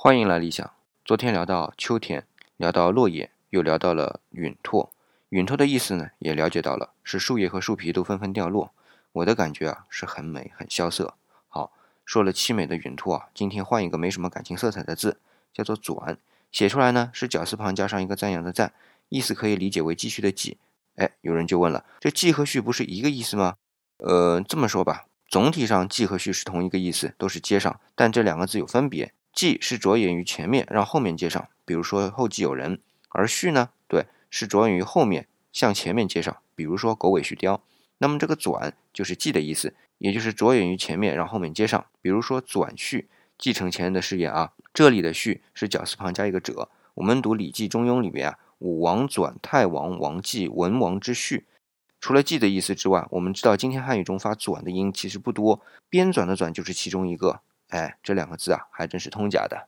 欢迎来理想。昨天聊到秋天，聊到落叶，又聊到了陨拓。陨拓的意思呢，也了解到了，是树叶和树皮都纷纷掉落。我的感觉啊，是很美，很萧瑟。好，说了凄美的陨拓啊，今天换一个没什么感情色彩的字，叫做转。写出来呢，是绞丝旁加上一个赞扬的赞，意思可以理解为继续的继。哎，有人就问了，这继和续不是一个意思吗？呃，这么说吧。总体上，继和续是同一个意思，都是接上，但这两个字有分别。继是着眼于前面，让后面接上，比如说后继有人；而续呢，对，是着眼于后面，向前面接上，比如说狗尾续貂。那么这个转就是继的意思，也就是着眼于前面，让后面接上，比如说转续，继承前人的事业啊。这里的续是绞丝旁加一个者。我们读《礼记中庸》里边啊，武王转太王王继文王之序。除了“记”的意思之外，我们知道今天汉语中发“转”的音其实不多，编纂的“转”就是其中一个。哎，这两个字啊，还真是通假的。